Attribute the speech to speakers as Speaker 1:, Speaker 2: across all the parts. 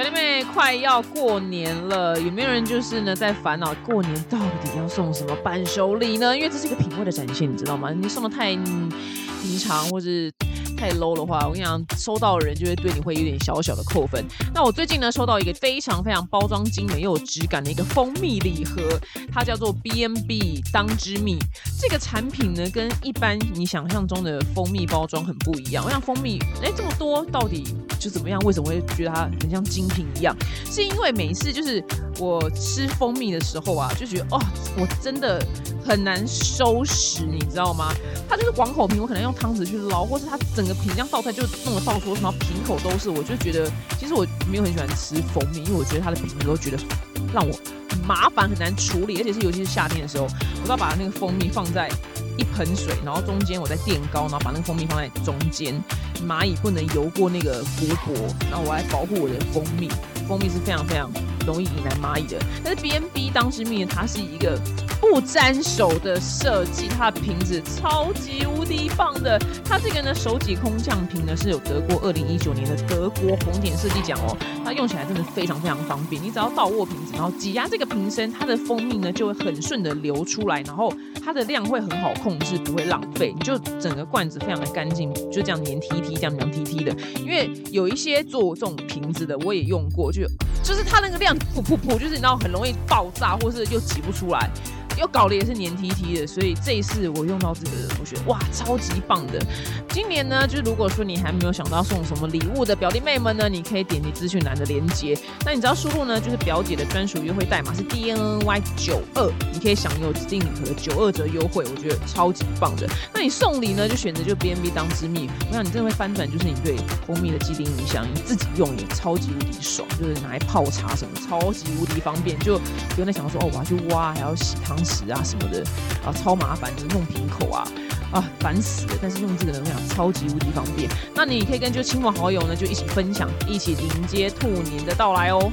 Speaker 1: 表弟妹，快要过年了，有没有人就是呢在烦恼过年到底要送什么伴手礼呢？因为这是一个品味的展现，你知道吗？你送的太平常或是太 low 的话，我跟你讲，收到的人就会对你会有点小小的扣分。那我最近呢收到一个非常非常包装精美又有质感的一个蜂蜜礼盒，它叫做 B N B 当之蜜。这个产品呢跟一般你想象中的蜂蜜包装很不一样。我想蜂蜜哎这么多，到底就怎么样？为什么会觉得它很像精品一样？是因为每一次就是我吃蜂蜜的时候啊，就觉得哦，我真的很难收拾，你知道吗？它就是广口瓶，我可能用汤匙去捞，或是它整瓶这样倒出来就弄得到处什么瓶口都是，我就觉得其实我没有很喜欢吃蜂蜜，因为我觉得它的瓶子都觉得让我很麻烦很难处理，而且是尤其是夏天的时候，我都要把那个蜂蜜放在一盆水，然后中间我再垫高，然后把那个蜂蜜放在中间，蚂蚁不能游过那个薄薄，然后我来保护我的蜂蜜，蜂蜜是非常非常容易引来蚂蚁的。但是 B N B 当时蜜它是一个不沾手的设计，它的瓶子超级无敌棒的。它这个呢手挤空降瓶呢是有得过二零一九年的德国红点设计奖哦。它用起来真的非常非常方便，你只要倒握瓶子，然后挤压这个瓶身，它的蜂蜜呢就会很顺的流出来，然后它的量会很好控制，不会浪费。你就整个罐子非常的干净，就这样黏 T T 这样黏 T T 的。因为有一些做这种瓶子的我也用过，就就是它那个量噗噗噗，就是你知道很容易爆炸，或是又挤不出来。又搞的也是黏 T T 的，所以这一次我用到这个，我觉得哇，超级棒的。今年呢，就是如果说你还没有想到送什么礼物的表弟妹们呢，你可以点击资讯栏的链接。那你只要输入呢，就是表姐的专属优惠代码是 D N N Y 九二，你可以享有指定礼盒的九二折优惠，我觉得超级棒的。那你送礼呢，就选择就 B N B 当之蜜，我想你真的会翻转，就是你对蜂蜜的既定印象，你自己用也超级无敌爽，就是拿来泡茶什么，超级无敌方便，就不用再想说哦，我要去挖，还要洗汤匙啊什么的，啊超麻烦的，弄瓶口啊。啊，烦死了！但是用这个能量超级无敌方便。那你可以跟就亲朋好友呢，就一起分享，一起迎接兔年的到来哦。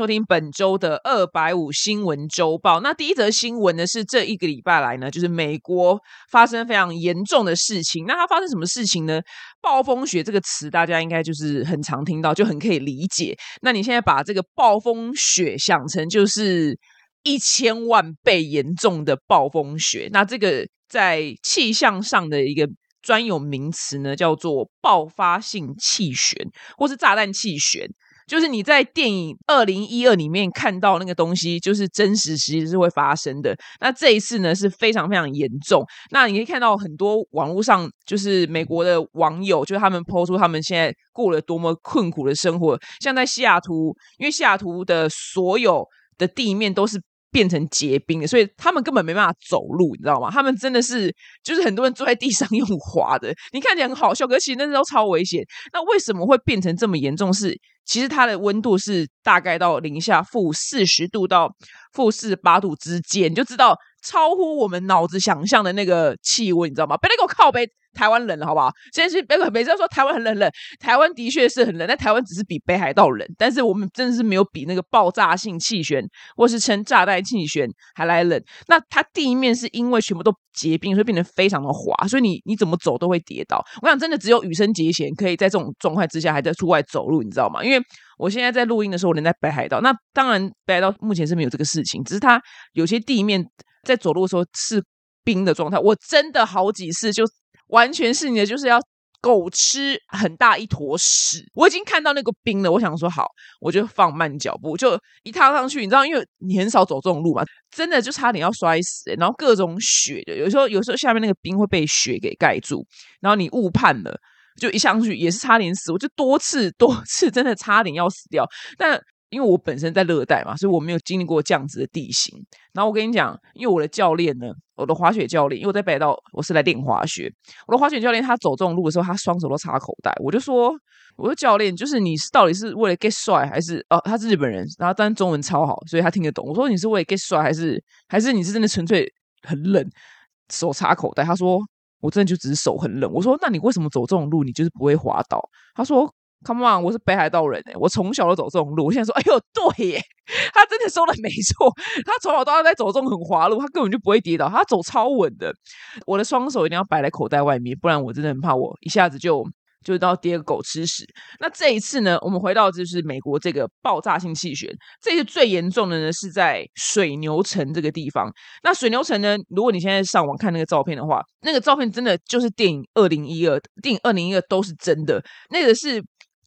Speaker 1: 收听本周的二百五新闻周报。那第一则新闻呢，是这一个礼拜来呢，就是美国发生非常严重的事情。那它发生什么事情呢？暴风雪这个词大家应该就是很常听到，就很可以理解。那你现在把这个暴风雪想成就是一千万倍严重的暴风雪，那这个在气象上的一个专有名词呢，叫做爆发性气旋，或是炸弹气旋。就是你在电影二零一二里面看到那个东西，就是真实其实是会发生的。那这一次呢是非常非常严重。那你可以看到很多网络上就是美国的网友，就是他们抛出他们现在过了多么困苦的生活，像在西雅图，因为西雅图的所有的地面都是。变成结冰的，所以他们根本没办法走路，你知道吗？他们真的是就是很多人坐在地上 用滑的，你看起来很好笑，可是其实那都超危险。那为什么会变成这么严重？是其实它的温度是大概到零下负四十度到负四十八度之间，你就知道超乎我们脑子想象的那个气温，你知道吗？别来给我靠背。台湾冷了，好不好？现在是每每次说台湾很冷冷，台湾的确是很冷，但台湾只是比北海道冷，但是我们真的是没有比那个爆炸性气旋或是称炸弹气旋还来冷。那它地面是因为全部都结冰，所以变得非常的滑，所以你你怎么走都会跌倒。我想真的只有羽生结弦可以在这种状况之下还在出外走路，你知道吗？因为我现在在录音的时候，人在北海道，那当然北海道目前是没有这个事情，只是它有些地面在走路的时候是冰的状态。我真的好几次就。完全是你的，就是要狗吃很大一坨屎。我已经看到那个冰了，我想说好，我就放慢脚步，就一踏上去，你知道，因为你很少走这种路嘛，真的就差点要摔死。然后各种雪的，有时候有时候下面那个冰会被雪给盖住，然后你误判了，就一上去也是差点死。我就多次多次真的差点要死掉，但。因为我本身在热带嘛，所以我没有经历过这样子的地形。然后我跟你讲，因为我的教练呢，我的滑雪教练，因为我在北岛，我是来练滑雪。我的滑雪教练他走这种路的时候，他双手都插口袋。我就说，我说教练，就是你是到底是为了 get 帅，还是哦他是日本人，然后但中文超好，所以他听得懂。我说你是为了 get 帅，还是还是你是真的纯粹很冷，手插口袋？他说我真的就只是手很冷。我说，那你为什么走这种路，你就是不会滑倒？他说，Come on，我是北海道人哎，我从小都走这种路。我现在说，哎呦，对耶，他真的说的没错，他从小到大在走这种很滑路，他根本就不会跌倒，他走超稳的。我的双手一定要摆在口袋外面，不然我真的很怕我一下子就。就到跌个狗吃屎。那这一次呢，我们回到就是美国这个爆炸性气旋，这次最严重的呢是在水牛城这个地方。那水牛城呢，如果你现在上网看那个照片的话，那个照片真的就是电影二零一二，电影二零一二都是真的。那个是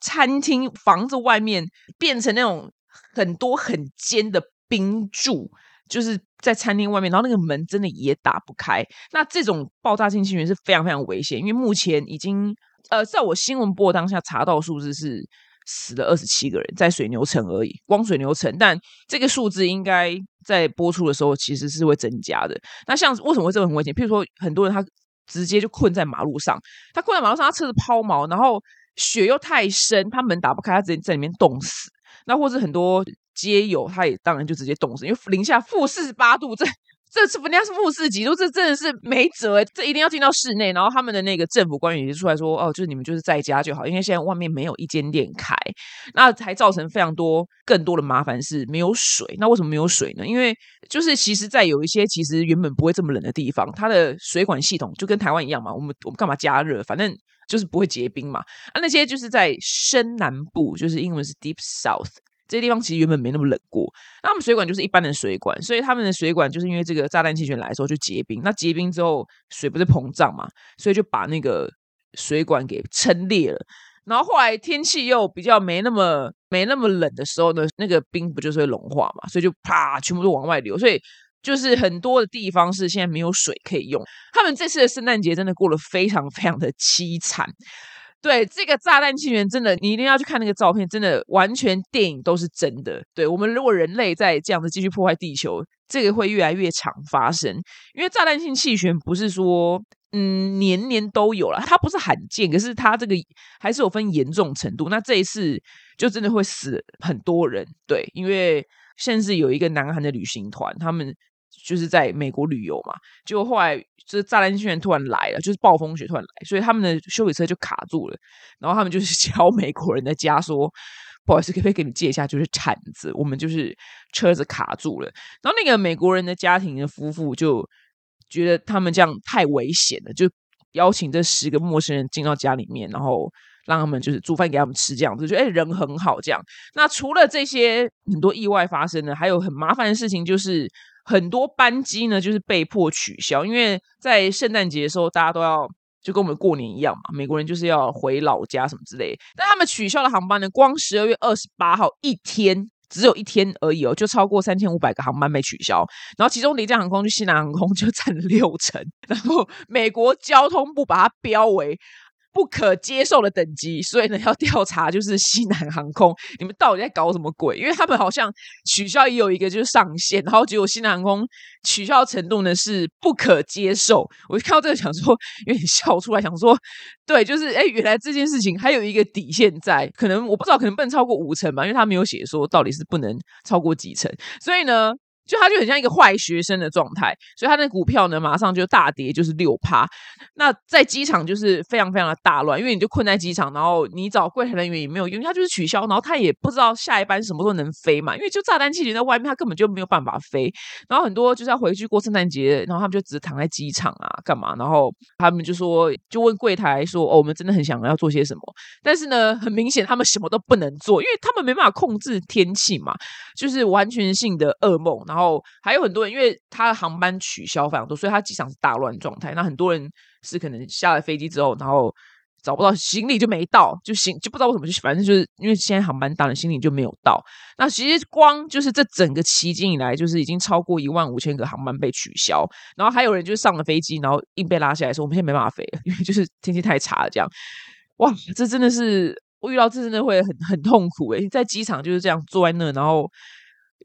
Speaker 1: 餐厅房子外面变成那种很多很尖的冰柱，就是在餐厅外面，然后那个门真的也打不开。那这种爆炸性气旋是非常非常危险，因为目前已经。呃，在我新闻播当下查到数字是死了二十七个人，在水牛城而已，光水牛城。但这个数字应该在播出的时候其实是会增加的。那像为什么会这么危险？譬如说，很多人他直接就困在马路上，他困在马路上，他车子抛锚，然后雪又太深，他门打不开，他直接在里面冻死。那或是很多街友，他也当然就直接冻死，因为零下负四十八度这。这次人家是负四级，这真的是没辙这一定要进到室内。然后他们的那个政府官员就出来说：“哦，就是你们就是在家就好，因为现在外面没有一间店开，那还造成非常多更多的麻烦是没有水。那为什么没有水呢？因为就是其实，在有一些其实原本不会这么冷的地方，它的水管系统就跟台湾一样嘛。我们我们干嘛加热？反正就是不会结冰嘛。啊，那些就是在深南部，就是英文是 Deep South。”这些地方其实原本没那么冷过，那他们水管就是一般的水管，所以他们的水管就是因为这个炸弹气旋来的时候就结冰，那结冰之后水不是膨胀嘛，所以就把那个水管给撑裂了。然后后来天气又比较没那么没那么冷的时候呢，那个冰不就是会融化嘛，所以就啪全部都往外流，所以就是很多的地方是现在没有水可以用。他们这次的圣诞节真的过得非常非常的凄惨。对这个炸弹气源，真的你一定要去看那个照片，真的完全电影都是真的。对我们如果人类在这样子继续破坏地球，这个会越来越常发生。因为炸弹性气旋不是说嗯年年都有了，它不是罕见，可是它这个还是有分严重程度。那这一次就真的会死很多人。对，因为甚至有一个南韩的旅行团，他们。就是在美国旅游嘛，结果后来就是炸弹气旋突然来了，就是暴风雪突然来，所以他们的修理车就卡住了。然后他们就是 敲美国人的家说：“不好意思，可不可以给你借一下？就是铲子，我们就是车子卡住了。”然后那个美国人的家庭的夫妇就觉得他们这样太危险了，就邀请这十个陌生人进到家里面，然后让他们就是煮饭给他们吃，这样子，就哎人很好这样。那除了这些很多意外发生的，还有很麻烦的事情就是。很多班机呢，就是被迫取消，因为在圣诞节的时候，大家都要就跟我们过年一样嘛，美国人就是要回老家什么之类。但他们取消的航班呢，光十二月二十八号一天，只有一天而已哦，就超过三千五百个航班被取消。然后其中廉价航空就西南航空 就占了六成，然后美国交通部把它标为。不可接受的等级，所以呢 要调查，就是西南航空，你们到底在搞什么鬼？因为他们好像取消也有一个就是上限，然后结果西南航空取消程度呢是不可接受。我就看到这个想说 有点笑出来，想说对，就是哎，原来这件事情还有一个底线在，可能我不知道，可能不能超过五成吧，因为他没有写说到底是不能超过几成，所以呢。就他就很像一个坏学生的状态，所以他那股票呢马上就大跌，就是六趴。那在机场就是非常非常的大乱，因为你就困在机场，然后你找柜台人员也没有用，他就是取消，然后他也不知道下一班什么时候能飞嘛，因为就炸弹气球在外面，他根本就没有办法飞。然后很多就是要回去过圣诞节，然后他们就只躺在机场啊干嘛？然后他们就说，就问柜台说：“哦，我们真的很想要做些什么，但是呢，很明显他们什么都不能做，因为他们没办法控制天气嘛，就是完全性的噩梦。”然后还有很多人，因为他的航班取消非常多，所以他机场是大乱状态。那很多人是可能下了飞机之后，然后找不到行李就没到，就行就不知道为什么，就反正就是因为现在航班大了，行李就没有到。那其实光就是这整个期间以来，就是已经超过一万五千个航班被取消。然后还有人就是上了飞机，然后硬被拉下来说：“我们现在没办法飞了，因为就是天气太差了。”这样，哇，这真的是我遇到这真的会很很痛苦诶，在机场就是这样坐在那，然后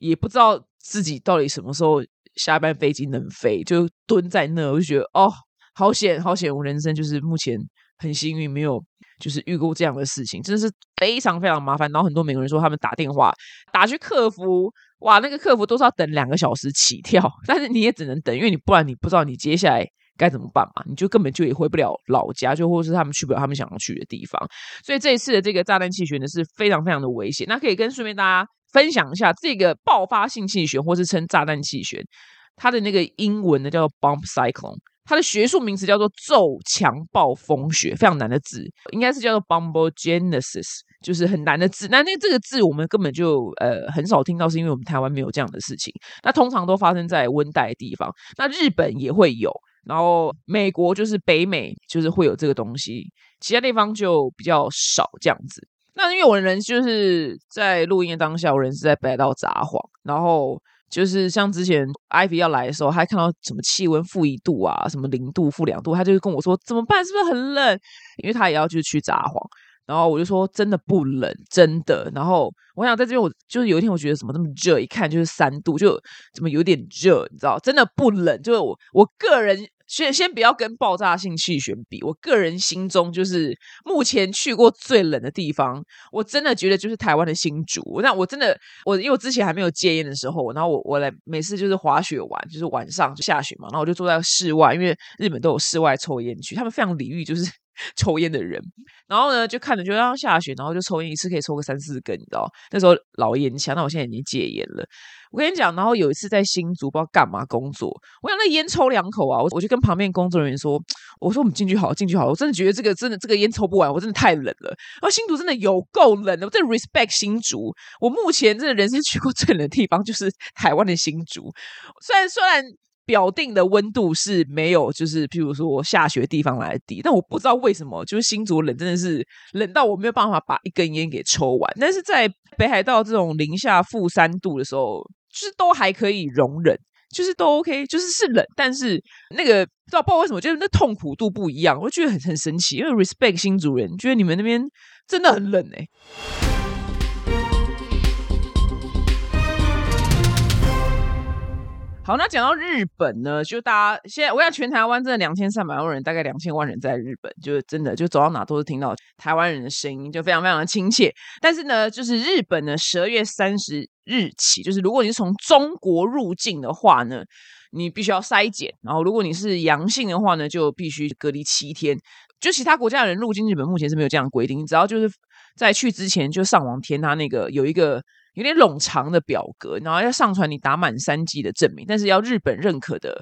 Speaker 1: 也不知道。自己到底什么时候下班飞机能飞？就蹲在那，我就觉得哦，好险，好险！我人生就是目前很幸运，没有就是遇过这样的事情，真的是非常非常麻烦。然后很多美国人说，他们打电话打去客服，哇，那个客服都是要等两个小时起跳，但是你也只能等，因为你不然你不知道你接下来该怎么办嘛？你就根本就也回不了老家，就或是他们去不了他们想要去的地方。所以这一次的这个炸弹气旋呢是非常非常的危险。那可以跟顺便大家分享一下，这个爆发性气旋或是称炸弹气旋，它的那个英文呢叫做 bomb cyclone。它的学术名词叫做骤强暴风雪，非常难的字，应该是叫做 bombogenesis，就是很难的字。那那这个字我们根本就呃很少听到，是因为我们台湾没有这样的事情。那通常都发生在温带地方，那日本也会有，然后美国就是北美就是会有这个东西，其他地方就比较少这样子。那因为我人就是在录音的当下，我人是在北到札幌，然后。就是像之前 Ivy 要来的时候，还看到什么气温负一度啊，什么零度、负两度，他就跟我说怎么办？是不是很冷？因为他也要去去札幌，然后我就说真的不冷，真的。然后我想在这边，我就是有一天我觉得怎么这么热，一看就是三度，就怎么有点热，你知道？真的不冷，就是我我个人。先先不要跟爆炸性气旋比，我个人心中就是目前去过最冷的地方，我真的觉得就是台湾的新竹。那我真的我因为我之前还没有戒烟的时候，然后我我来每次就是滑雪玩，就是晚上就下雪嘛，然后我就坐在室外，因为日本都有室外抽烟区，他们非常礼遇就是 抽烟的人。然后呢，就看着就让下雪，然后就抽烟，一次可以抽个三四根，你知道？那时候老烟枪，那我现在已经戒烟了。我跟你讲，然后有一次在新竹不知道干嘛工作，我想那烟抽两口啊，我我就跟旁边工作人员说，我说我们进去好，进去好，我真的觉得这个真的这个烟抽不完，我真的太冷了。然后新竹真的有够冷的，我真的 respect 新竹。我目前真的人生去过最冷的地方就是台湾的新竹，虽然虽然。表定的温度是没有，就是譬如说下雪地方来的低，但我不知道为什么，就是新竹冷真的是冷到我没有办法把一根烟给抽完。但是在北海道这种零下负三度的时候，就是都还可以容忍，就是都 OK，就是是冷，但是那个不知道不知道为什么，就是那痛苦度不一样，我觉得很很神奇。因为 respect 新竹人，觉得你们那边真的很冷哎。好，那讲到日本呢，就大家现在，我想全台湾真的两千三百万人，大概两千万人在日本，就是真的就走到哪都是听到台湾人的声音，就非常非常的亲切。但是呢，就是日本呢，十二月三十日起，就是如果你是从中国入境的话呢，你必须要筛检，然后如果你是阳性的话呢，就必须隔离七天。就其他国家的人入境日本，目前是没有这样规定，只要就是在去之前就上网填他那个有一个。有点冗长的表格，然后要上传你打满三剂的证明，但是要日本认可的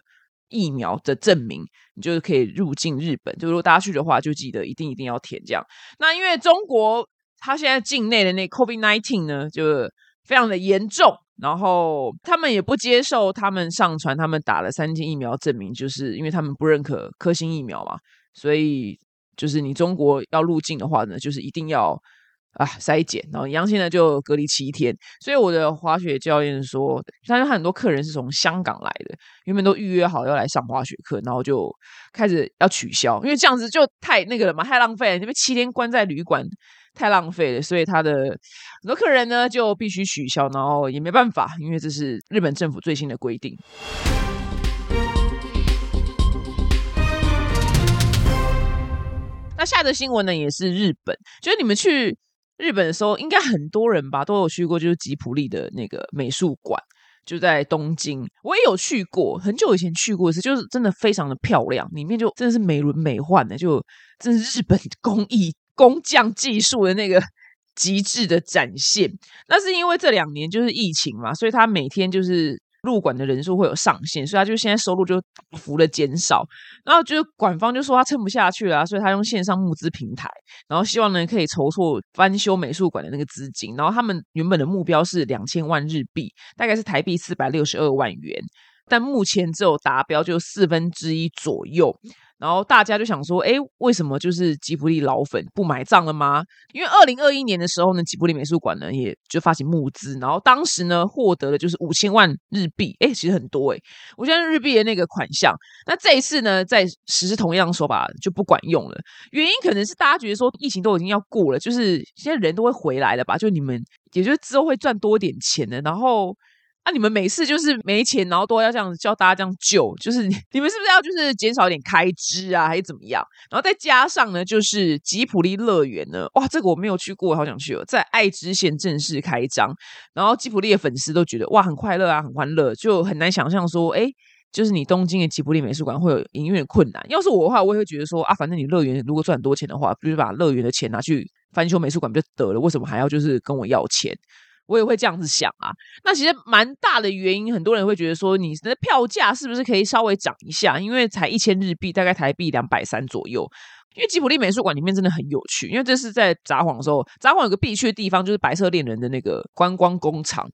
Speaker 1: 疫苗的证明，你就是可以入境日本。就如果大家去的话，就记得一定一定要填这样。那因为中国它现在境内的那 COVID nineteen 呢，就非常的严重，然后他们也不接受他们上传他们打了三剂疫苗证明，就是因为他们不认可科兴疫苗嘛，所以就是你中国要入境的话呢，就是一定要。啊，筛检，然后阳性呢就隔离七天。所以我的滑雪教练说，他有很多客人是从香港来的，原本都预约好要来上滑雪课，然后就开始要取消，因为这样子就太那个了嘛，太浪费了。因为七天关在旅馆太浪费了，所以他的很多客人呢就必须取消，然后也没办法，因为这是日本政府最新的规定。那下的新闻呢也是日本，就是你们去。日本的时候，应该很多人吧都有去过，就是吉普力的那个美术馆，就在东京。我也有去过，很久以前去过一次，就是真的非常的漂亮，里面就真的是美轮美奂的，就真是日本工艺工匠技术的那个极致的展现。那是因为这两年就是疫情嘛，所以他每天就是。入馆的人数会有上限，所以他就现在收入就大幅的减少。然后就是馆方就说他撑不下去了，所以他用线上募资平台，然后希望呢可以筹措翻修美术馆的那个资金。然后他们原本的目标是两千万日币，大概是台币四百六十二万元，但目前只有达标就四分之一左右。然后大家就想说，哎，为什么就是吉卜力老粉不买账了吗？因为二零二一年的时候呢，吉卜力美术馆呢也就发起募资，然后当时呢获得的就是五千万日币，哎，其实很多哎，五千万日币的那个款项。那这一次呢，在实施同样的说法就不管用了，原因可能是大家觉得说疫情都已经要过了，就是现在人都会回来了吧？就你们也就之后会赚多点钱的，然后。那你们每次就是没钱，然后都要这样教大家这样救，就是 你们是不是要就是减少一点开支啊，还是怎么样？然后再加上呢，就是吉普力乐园呢，哇，这个我没有去过，好想去哦，在爱知县正式开张，然后吉普力的粉丝都觉得哇，很快乐啊，很欢乐，就很难想象说，哎。就是你东京的吉卜力美术馆会有营运困难。要是我的话，我也会觉得说啊，反正你乐园如果赚很多钱的话，不是把乐园的钱拿去翻修美术馆不就得了？为什么还要就是跟我要钱？我也会这样子想啊。那其实蛮大的原因，很多人会觉得说，你的票价是不是可以稍微涨一下？因为才一千日币，大概台币两百三左右。因为吉普力美术馆里面真的很有趣，因为这是在札幌的时候，札幌有个必去的地方，就是白色恋人的那个观光工厂，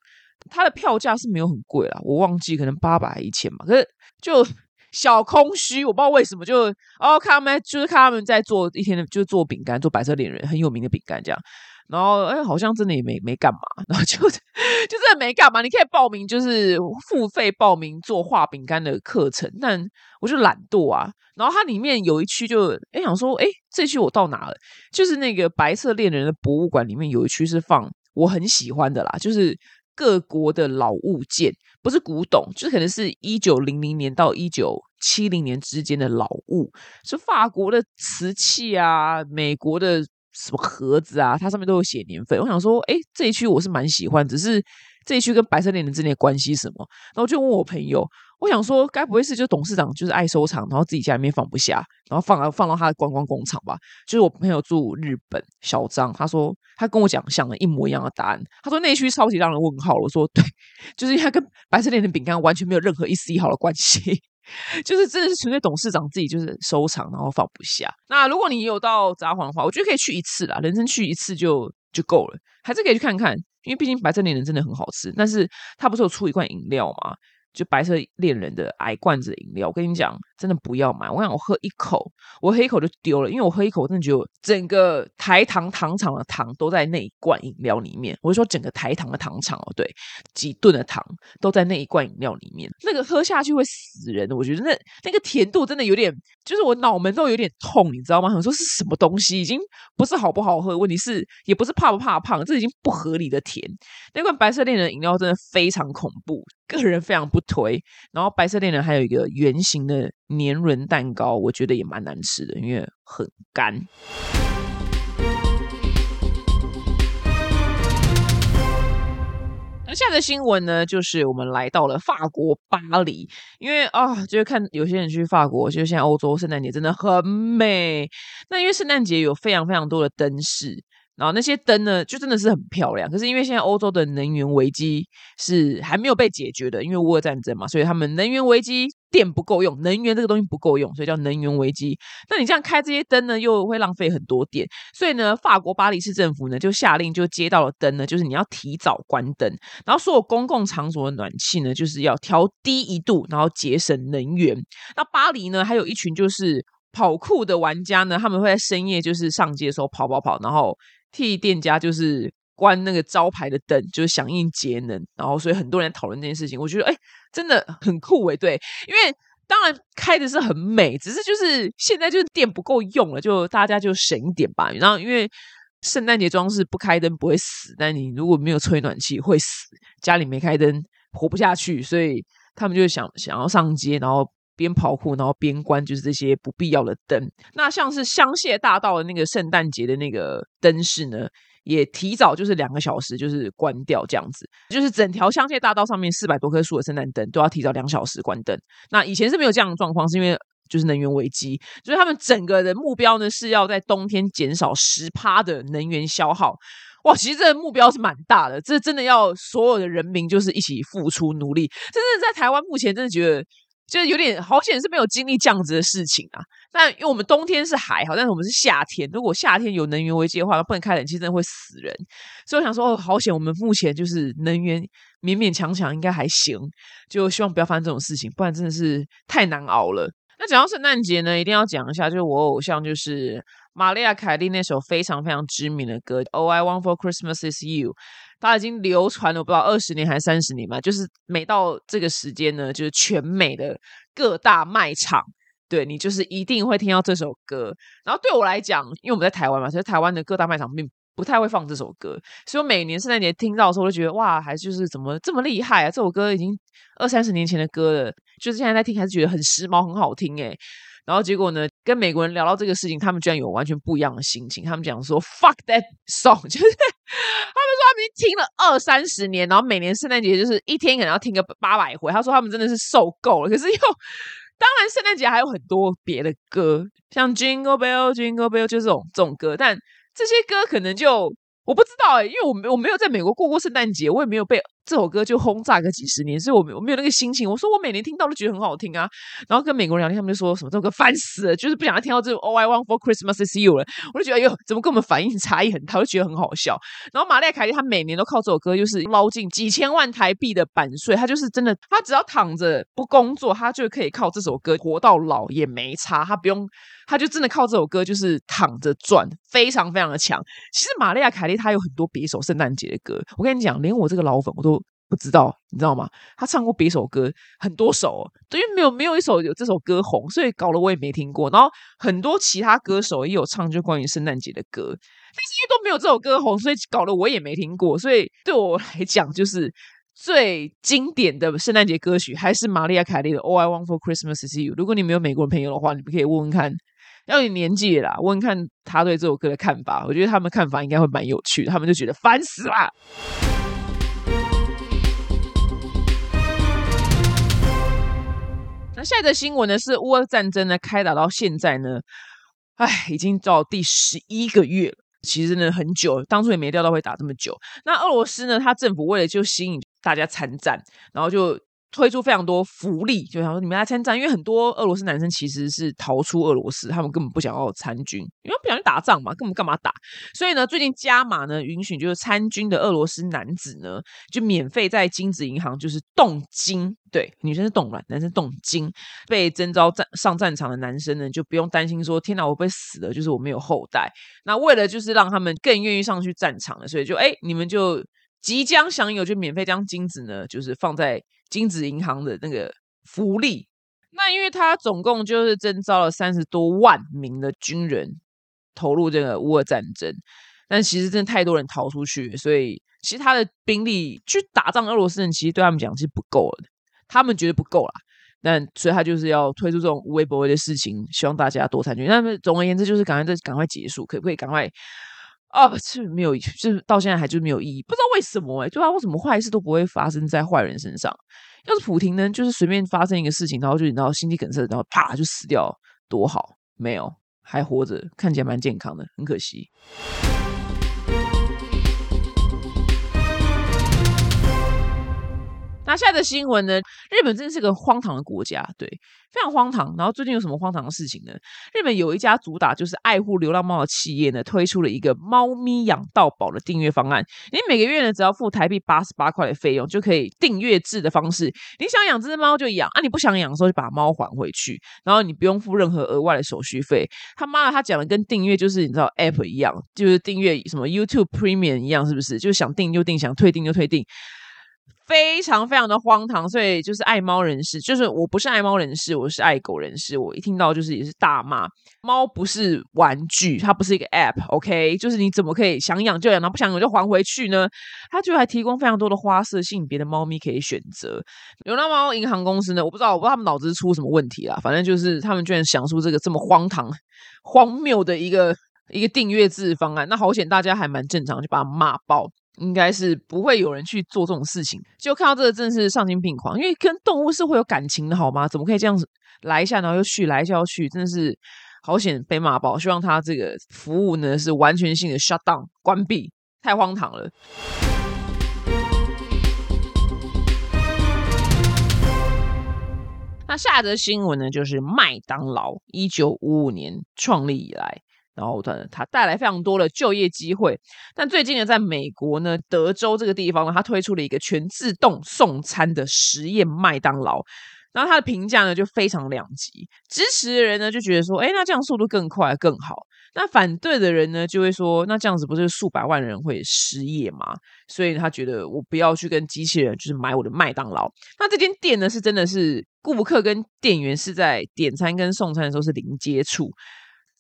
Speaker 1: 它的票价是没有很贵啦，我忘记可能八百一千吧，可是就小空虚，我不知道为什么，就哦看他们就是看他们在做一天的，就是做饼干，做白色恋人很有名的饼干这样。然后，哎，好像真的也没没干嘛，然后就 就真的没干嘛。你可以报名，就是付费报名做画饼干的课程，但我就懒惰啊。然后它里面有一区就，哎，想说，哎，这区我到哪了？就是那个白色恋人的博物馆里面有一区是放我很喜欢的啦，就是各国的老物件，不是古董，就是可能是一九零零年到一九七零年之间的老物，是法国的瓷器啊，美国的。什么盒子啊？它上面都有写年份。我想说，哎，这一区我是蛮喜欢，只是这一区跟白色恋人之间的关系什么？然后就问我朋友，我想说，该不会是就董事长就是爱收藏，然后自己家里面放不下，然后放到放到他的观光工厂吧？就是我朋友住日本，小张，他说他跟我讲像的一模一样的答案。他说那一区超级让人问号。我说对，就是他跟白色恋人饼干完全没有任何一丝一毫的关系。就是真的是纯粹董事长自己就是收藏，然后放不下。那如果你有到札幌的话，我觉得可以去一次啦，人生去一次就就够了，还是可以去看看，因为毕竟白色恋人真的很好吃。但是他不是有出一罐饮料吗？就白色恋人的矮罐子饮料，我跟你讲，真的不要买。我想我喝一口，我喝一口就丢了，因为我喝一口，我真的觉得整个台糖糖厂的糖都在那一罐饮料里面。我是说整个台糖的糖厂哦，对，几吨的糖都在那一罐饮料里面，那个喝下去会死人的。我觉得那那个甜度真的有点，就是我脑门都有点痛，你知道吗？想说是什么东西，已经不是好不好喝，问题是也不是怕不怕胖，这已经不合理的甜。那罐白色恋人饮料真的非常恐怖。个人非常不推，然后白色恋人还有一个圆形的年轮蛋糕，我觉得也蛮难吃的，因为很干。那下的新闻呢，就是我们来到了法国巴黎，因为啊，就是看有些人去法国，就是现在欧洲圣诞节真的很美。那因为圣诞节有非常非常多的灯饰。然后那些灯呢，就真的是很漂亮。可是因为现在欧洲的能源危机是还没有被解决的，因为乌俄战争嘛，所以他们能源危机，电不够用，能源这个东西不够用，所以叫能源危机。那你这样开这些灯呢，又会浪费很多电。所以呢，法国巴黎市政府呢就下令，就接到了灯呢，就是你要提早关灯，然后所有公共场所的暖气呢，就是要调低一度，然后节省能源。那巴黎呢，还有一群就是跑酷的玩家呢，他们会在深夜就是上街的时候跑跑跑，然后。替店家就是关那个招牌的灯，就是响应节能，然后所以很多人讨论这件事情。我觉得哎，真的很酷哎，对，因为当然开的是很美，只是就是现在就是电不够用了，就大家就省一点吧。然后因为圣诞节装饰不开灯不会死，但你如果没有吹暖气会死，家里没开灯活不下去，所以他们就想想要上街，然后。边跑酷，然后边关，就是这些不必要的灯。那像是香榭大道的那个圣诞节的那个灯饰呢，也提早就是两个小时就是关掉，这样子。就是整条香榭大道上面四百多棵树的圣诞灯都要提早两小时关灯。那以前是没有这样的状况，是因为就是能源危机，就是他们整个的目标呢是要在冬天减少十趴的能源消耗。哇，其实这个目标是蛮大的，这真的要所有的人民就是一起付出努力。真的在台湾目前真的觉得。就是有点好险是没有经历这样子的事情啊。但因为我们冬天是还好，但是我们是夏天。如果夏天有能源危机的话，不能开冷气，真的会死人。所以我想说，哦，好险，我们目前就是能源勉勉强强应该还行。就希望不要发生这种事情，不然真的是太难熬了。那讲到圣诞节呢，一定要讲一下，就是我偶像就是玛丽亚凯莉那首非常非常知名的歌《All I Want for Christmas Is You》。它已经流传了不知道二十年还是三十年嘛，就是每到这个时间呢，就是全美的各大卖场，对你就是一定会听到这首歌。然后对我来讲，因为我们在台湾嘛，所以台湾的各大卖场并不太会放这首歌，所以我每年圣诞节听到的时候，我就觉得哇，还就是怎么这么厉害啊！这首歌已经二三十年前的歌了，就是现在在听还是觉得很时髦、很好听诶。然后结果呢，跟美国人聊到这个事情，他们居然有完全不一样的心情。他们讲说 “fuck that song”，就是他们说他们已经听了二三十年，然后每年圣诞节就是一天可能要听个八百回。他说他们真的是受够了。可是又当然，圣诞节还有很多别的歌，像 “Jingle Bell Jingle Bell” 就这种这种歌，但这些歌可能就。我不知道哎，因为我没我没有在美国过过圣诞节，我也没有被这首歌就轰炸个几十年，所以我没我没有那个心情。我说我每年听到都觉得很好听啊，然后跟美国人聊天，他们就说什么这首歌烦死了，就是不想再听到这 All I Want for Christmas is You 了。我就觉得哟，怎么跟我们反应差异很大，我就觉得很好笑。然后玛丽亚凯莉她每年都靠这首歌就是捞进几千万台币的版税，她就是真的，她只要躺着不工作，她就可以靠这首歌活到老也没差，她不用。他就真的靠这首歌就是躺着赚，非常非常的强。其实玛丽亚凯莉她有很多别首圣诞节的歌，我跟你讲，连我这个老粉我都不知道，你知道吗？他唱过别首歌很多首，因为没有没有一首有这首歌红，所以搞得我也没听过。然后很多其他歌手也有唱就关于圣诞节的歌，但是因为都没有这首歌红，所以搞得我也没听过。所以对我来讲，就是最经典的圣诞节歌曲还是玛丽亚凯莉的《All I Want for Christmas Is You》。如果你没有美国人朋友的话，你们可以问问看。要你年纪啦，问看他对这首歌的看法。我觉得他们看法应该会蛮有趣的。他们就觉得烦死了。那下一则新闻呢？是乌俄战争呢开打到现在呢，哎，已经到第十一个月了。其实呢很久，当初也没料到会打这么久。那俄罗斯呢，它政府为了就吸引大家参战，然后就。推出非常多福利，就想说你们来参战，因为很多俄罗斯男生其实是逃出俄罗斯，他们根本不想要参军，因为不想去打仗嘛，根本干嘛打？所以呢，最近加码呢，允许就是参军的俄罗斯男子呢，就免费在金子银行就是动金，对，女生是冻卵，男生动金，被征召战上战场的男生呢，就不用担心说天哪，我被死了，就是我没有后代。那为了就是让他们更愿意上去战场了，所以就哎，你们就即将享有就免费将金子呢，就是放在。金子银行的那个福利，那因为他总共就是征召了三十多万名的军人投入这个乌俄战争，但其实真的太多人逃出去，所以其实他的兵力去打仗，俄罗斯人其实对他们讲是不够的，他们觉得不够啦。但所以他就是要推出这种无微不微的事情，希望大家多参军。那么总而言之，就是赶快这赶快结束，可不可以赶快？啊，是没有，就是到现在还就是没有意义，不知道为什么哎，对啊，为什么坏事都不会发生在坏人身上？要是普廷呢，就是随便发生一个事情，然后就然后心肌梗塞，然后啪就死掉，多好，没有，还活着，看起来蛮健康的，很可惜。那下的新闻呢？日本真是个荒唐的国家，对，非常荒唐。然后最近有什么荒唐的事情呢？日本有一家主打就是爱护流浪猫的企业呢，推出了一个猫咪养到宝的订阅方案。你每个月呢，只要付台币八十八块的费用，就可以订阅制的方式。你想养这只猫就养啊，你不想养的时候就把猫还回去，然后你不用付任何额外的手续费。他妈的，他讲的跟订阅就是你知道 App 一样，就是订阅什么 YouTube Premium 一样，是不是？就想订就订，想退订就退订。非常非常的荒唐，所以就是爱猫人士，就是我不是爱猫人士，我是爱狗人士。我一听到就是也是大骂，猫不是玩具，它不是一个 app，OK？就是你怎么可以想养就养，然后不想养就还回去呢？它就还提供非常多的花色性别的猫咪可以选择。流浪猫银行公司呢，我不知道，我不知道他们脑子出什么问题啦。反正就是他们居然想出这个这么荒唐、荒谬的一个一个订阅制方案。那好险，大家还蛮正常，就把它骂爆。应该是不会有人去做这种事情，就看到这个真的是丧心病狂，因为跟动物是会有感情的好吗？怎么可以这样子来一下，然后又去，来一下又去，真的是好险被骂爆。希望他这个服务呢是完全性的 shut down 关闭，太荒唐了。那下则新闻呢，就是麦当劳一九五五年创立以来。然后它它带来非常多的就业机会，但最近呢，在美国呢，德州这个地方呢，它推出了一个全自动送餐的实验麦当劳，然后它的评价呢就非常两极，支持的人呢就觉得说，哎，那这样速度更快更好，那反对的人呢就会说，那这样子不是数百万人会失业吗？所以他觉得我不要去跟机器人就是买我的麦当劳，那这间店呢是真的是顾客跟店员是在点餐跟送餐的时候是零接触。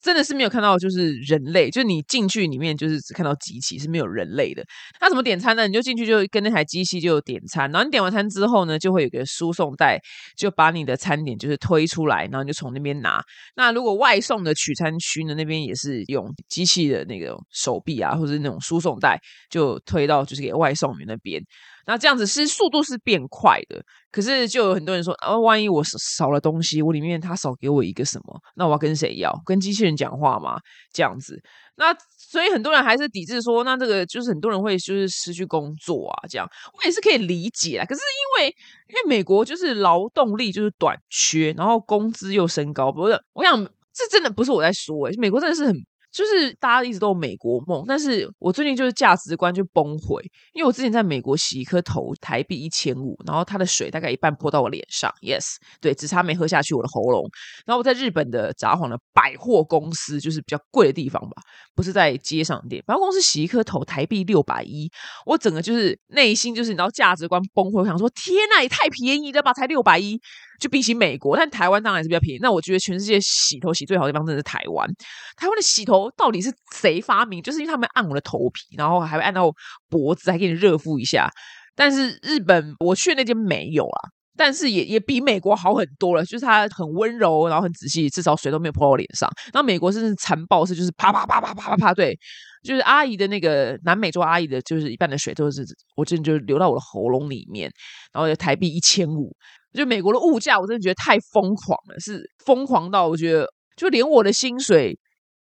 Speaker 1: 真的是没有看到，就是人类，就是你进去里面就是只看到机器，是没有人类的。那怎么点餐呢？你就进去就跟那台机器就点餐，然后你点完餐之后呢，就会有个输送带，就把你的餐点就是推出来，然后你就从那边拿。那如果外送的取餐区呢，那边也是用机器的那个手臂啊，或者那种输送带，就推到就是给外送员那边。那这样子是速度是变快的，可是就有很多人说，啊，万一我少了东西，我里面他少给我一个什么，那我要跟谁要？跟机器人讲话吗？这样子，那所以很多人还是抵制说，那这个就是很多人会就是失去工作啊，这样我也是可以理解啊。可是因为因为美国就是劳动力就是短缺，然后工资又升高，不是？我想这真的不是我在说，诶美国真的是很。就是大家一直都有美国梦，但是我最近就是价值观就崩溃，因为我之前在美国洗一颗头台币一千五，然后它的水大概一半泼到我脸上，yes，对，只差没喝下去我的喉咙。然后我在日本的札幌的百货公司，就是比较贵的地方吧，不是在街上店，百货公司洗一颗头台币六百一，我整个就是内心就是你知道价值观崩溃，我想说天呐，也太便宜了吧，才六百一。就比起美国，但台湾当然是比较便宜。那我觉得全世界洗头洗最好的地方真的是台湾。台湾的洗头到底是谁发明？就是因为他们按我的头皮，然后还会按到脖子，还给你热敷一下。但是日本我去那间没有啊，但是也也比美国好很多了。就是它很温柔，然后很仔细，至少水都没有泼到我脸上。那美国是残暴是就是啪啪啪啪啪啪啪，对，就是阿姨的那个南美洲阿姨的，就是一半的水都是我真的就流到我的喉咙里面，然后台币一千五。就美国的物价，我真的觉得太疯狂了，是疯狂到我觉得，就连我的薪水，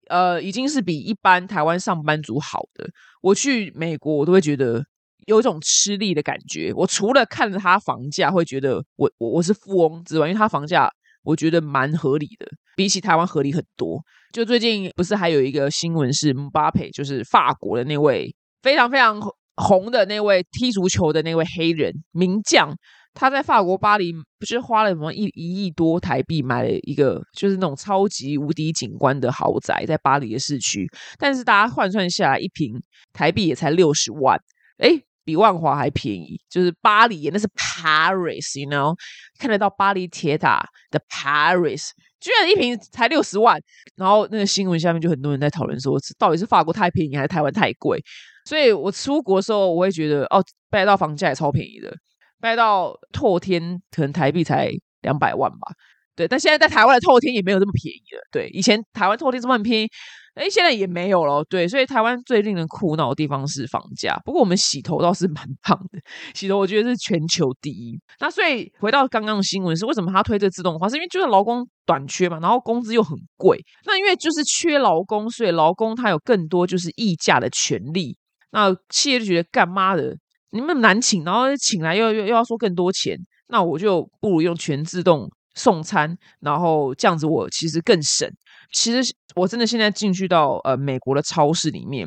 Speaker 1: 呃，已经是比一般台湾上班族好的。我去美国，我都会觉得有一种吃力的感觉。我除了看着他房价，会觉得我我我是富翁之外，因为他房价我觉得蛮合理的，比起台湾合理很多。就最近不是还有一个新闻是姆巴佩，就是法国的那位非常非常红的那位踢足球的那位黑人名将。他在法国巴黎不是花了什么一一亿多台币买了一个就是那种超级无敌景观的豪宅在巴黎的市区，但是大家换算下来一平台币也才六十万，哎，比万华还便宜。就是巴黎，那是 Paris，you know，看得到巴黎铁塔的 Paris，居然一平才六十万。然后那个新闻下面就很多人在讨论说，到底是法国太便宜还是台湾太贵？所以我出国的时候，我会觉得哦，北海道房价也超便宜的。卖到透天可能台币才两百万吧，对，但现在在台湾的透天也没有这么便宜了，对，以前台湾透天这么便宜，哎，现在也没有了，对，所以台湾最令人苦恼的地方是房价。不过我们洗头倒是蛮棒的，洗头我觉得是全球第一。那所以回到刚刚的新闻是，为什么他推这自动化？是因为就是劳工短缺嘛，然后工资又很贵。那因为就是缺劳工，所以劳工他有更多就是议价的权利。那企业就觉得干妈的。你们难请，然后请来又又又要说更多钱，那我就不如用全自动送餐，然后这样子我其实更省。其实我真的现在进去到呃美国的超市里面，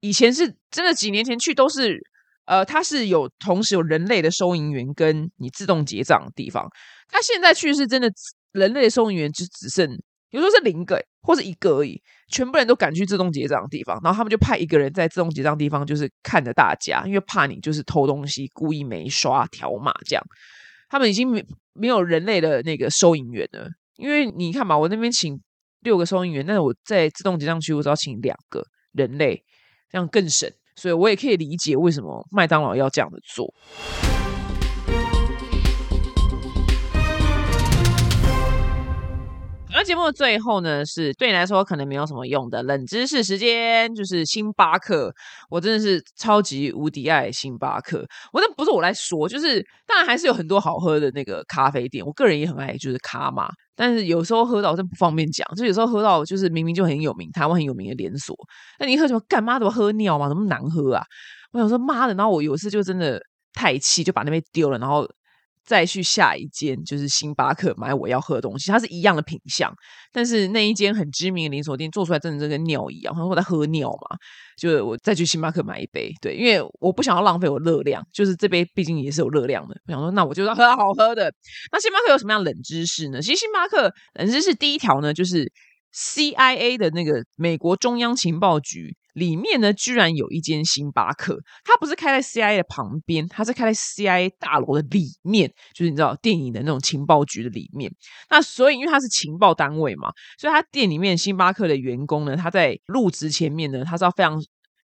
Speaker 1: 以前是真的几年前去都是呃它是有同时有人类的收银员跟你自动结账的地方，它现在去是真的人类收银员就只剩有时候是零个或者一个而已。全部人都赶去自动结账的地方，然后他们就派一个人在自动结账地方，就是看着大家，因为怕你就是偷东西，故意没刷条码这样。他们已经没没有人类的那个收银员了，因为你看嘛，我那边请六个收银员，但是我在自动结账区我只要请两个人类，这样更省。所以我也可以理解为什么麦当劳要这样的做。那节目的最后呢，是对你来说可能没有什么用的冷知识时间，就是星巴克。我真的是超级无敌爱星巴克。我那不是我来说，就是当然还是有很多好喝的那个咖啡店，我个人也很爱，就是咖玛。但是有时候喝到真不方便讲，就有时候喝到就是明明就很有名，台湾很有名的连锁，那你喝什么干妈怎么喝尿嘛？怎么难喝啊？我想说妈的，然后我有一次就真的太气，就把那边丢了，然后。再去下一间就是星巴克买我要喝的东西，它是一样的品相，但是那一间很知名的连锁店做出来真的跟尿一样，他说我在喝尿嘛，就我再去星巴克买一杯，对，因为我不想要浪费我热量，就是这杯毕竟也是有热量的，我想说那我就要喝好喝的。那星巴克有什么样冷知识呢？其实星巴克冷知识第一条呢，就是 CIA 的那个美国中央情报局里面呢居然有一间星巴克，它不是开在 CIA 的旁边，它是开在 CIA 大楼的里面，就是你知道电影的那种情报局的里面。那所以因为它是情报单位嘛，所以它店里面星巴克的员工呢，他在入职前面呢，他是要非常。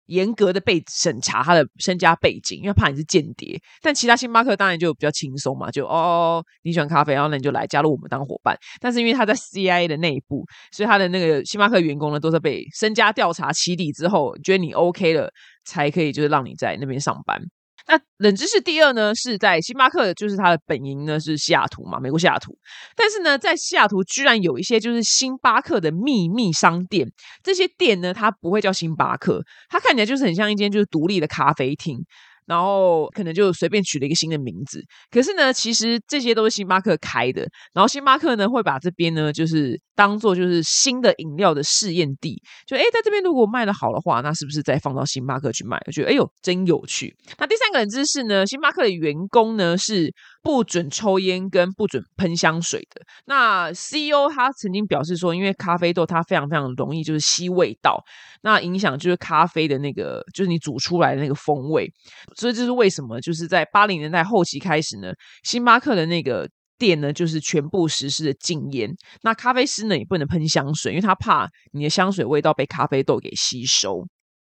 Speaker 1: 严格的被审查他的身家背景，因为怕你是间谍。但其他星巴克当然就比较轻松嘛，就哦你喜欢咖啡，然后那你就来加入我们当伙伴。但是因为他在 CIA 的内部，所以他的那个星巴克员工呢，都是被身家调查起底之后，觉得你 OK 了，才可以就是让你在那边上班。那冷知识第二呢，是在星巴克，就是它的本营呢是西雅图嘛，美国西雅图。但是呢，在西雅图居然有一些就是星巴克的秘密商店，这些店呢，它不会叫星巴克，它看起来就是很像一间就是独立的咖啡厅。然后可能就随便取了一个新的名字，可是呢，其实这些都是星巴克开的。然后星巴克呢会把这边呢就是当做就是新的饮料的试验地，就哎在这边如果卖的好的话，那是不是再放到星巴克去卖？我觉得哎呦真有趣。那第三个冷知识呢，星巴克的员工呢是。不准抽烟跟不准喷香水的。那 CEO 他曾经表示说，因为咖啡豆它非常非常容易就是吸味道，那影响就是咖啡的那个就是你煮出来的那个风味。所以这是为什么？就是在八零年代后期开始呢，星巴克的那个店呢就是全部实施的禁烟。那咖啡师呢也不能喷香水，因为他怕你的香水味道被咖啡豆给吸收。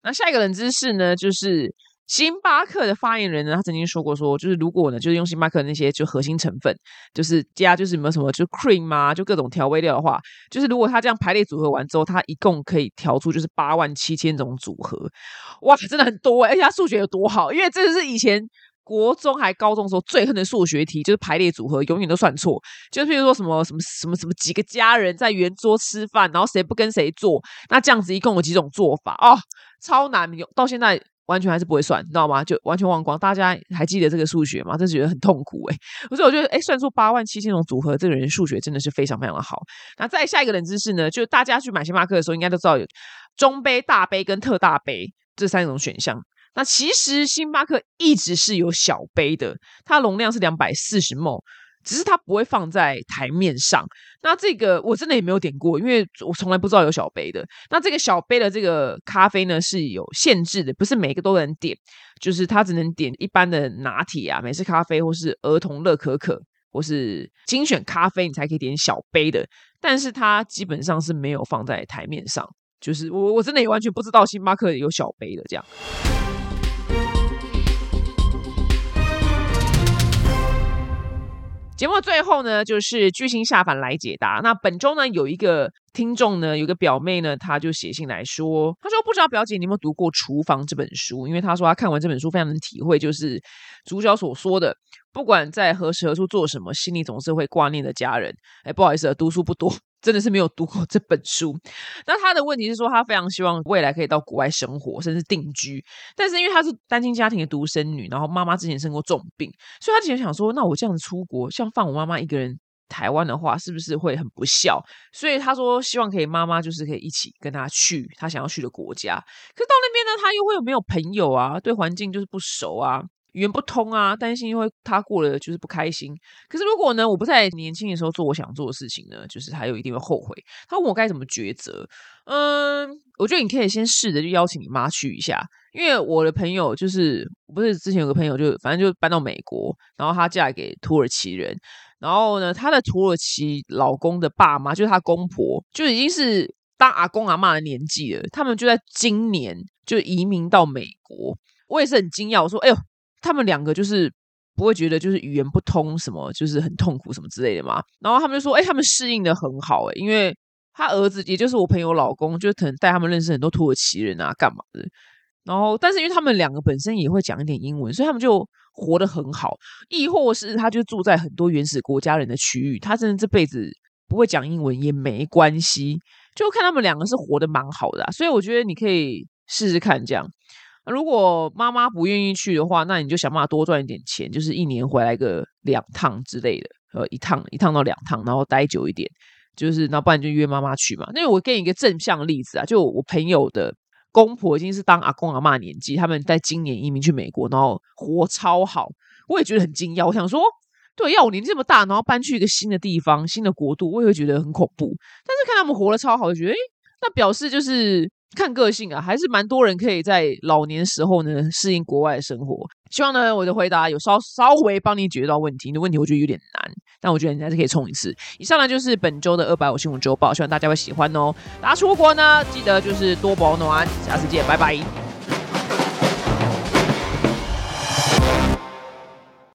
Speaker 1: 那下一个冷知识呢，就是。星巴克的发言人呢，他曾经说过，说就是如果呢，就是用星巴克那些就核心成分，就是加就是有没有什么就 cream 啊，就各种调味料的话，就是如果他这样排列组合完之后，他一共可以调出就是八万七千种组合，哇，真的很多哎！而且他数学有多好，因为这是以前国中还高中时候最恨的数学题，就是排列组合永远都算错，就譬如说什么什么什么什么几个家人在圆桌吃饭，然后谁不跟谁做，那这样子一共有几种做法哦，超难，到现在。完全还是不会算，你知道吗？就完全忘光。大家还记得这个数学吗？真是觉得很痛苦哎。所以我觉得，哎，算出八万七千种组合，这个人数学真的是非常非常的好。那再下一个冷知识呢？就大家去买星巴克的时候，应该都知道有中杯、大杯跟特大杯这三种选项。那其实星巴克一直是有小杯的，它容量是两百四十 ml。只是它不会放在台面上。那这个我真的也没有点过，因为我从来不知道有小杯的。那这个小杯的这个咖啡呢是有限制的，不是每个都能点，就是它只能点一般的拿铁啊、美式咖啡，或是儿童乐可可，或是精选咖啡，你才可以点小杯的。但是它基本上是没有放在台面上，就是我我真的也完全不知道星巴克有小杯的这样。节目最后呢，就是巨星下凡来解答。那本周呢，有一个听众呢，有个表妹呢，她就写信来说，她说不知道表姐你有没有读过《厨房》这本书，因为她说她看完这本书非常能体会，就是主角所说的，不管在何时何处做什么，心里总是会挂念的家人。哎，不好意思，读书不多。真的是没有读过这本书。那他的问题是说，他非常希望未来可以到国外生活，甚至定居。但是因为他是单亲家庭的独生女，然后妈妈之前生过重病，所以他之前想说，那我这样子出国，像放我妈妈一个人台湾的话，是不是会很不孝？所以他说，希望可以妈妈就是可以一起跟他去他想要去的国家。可是到那边呢，他又会有没有朋友啊？对环境就是不熟啊。语言不通啊，担心因为他过了就是不开心。可是如果呢，我不在年轻的时候做我想做的事情呢，就是他又一定会后悔。他问我该怎么抉择？嗯，我觉得你可以先试着就邀请你妈去一下，因为我的朋友就是不是之前有个朋友就反正就搬到美国，然后她嫁给土耳其人，然后呢，她的土耳其老公的爸妈就是她公婆，就已经是当阿公阿妈的年纪了，他们就在今年就移民到美国。我也是很惊讶，我说：“哎呦。”他们两个就是不会觉得就是语言不通什么，就是很痛苦什么之类的嘛。然后他们就说：“哎，他们适应的很好哎，因为他儿子也就是我朋友老公，就可能带他们认识很多土耳其人啊，干嘛的。然后，但是因为他们两个本身也会讲一点英文，所以他们就活得很好。亦或是他就住在很多原始国家人的区域，他真的这辈子不会讲英文也没关系，就看他们两个是活得蛮好的。所以我觉得你可以试试看这样。”如果妈妈不愿意去的话，那你就想办法多赚一点钱，就是一年回来个两趟之类的，呃，一趟一趟到两趟，然后待久一点，就是那不然就约妈妈去嘛。那我给你一个正向例子啊，就我朋友的公婆已经是当阿公阿妈年纪，他们在今年移民去美国，然后活超好，我也觉得很惊讶。我想说，对，要我年纪这么大，然后搬去一个新的地方、新的国度，我也会觉得很恐怖。但是看他们活得超好，就觉得，诶那表示就是。看个性啊，还是蛮多人可以在老年时候呢适应国外的生活。希望呢我的回答有稍稍微帮你解决到问题。你的问题我觉得有点难，但我觉得你还是可以冲一次。以上呢就是本周的二百五新闻周报，希望大家会喜欢哦。大家出国呢记得就是多保暖，下次见，拜拜。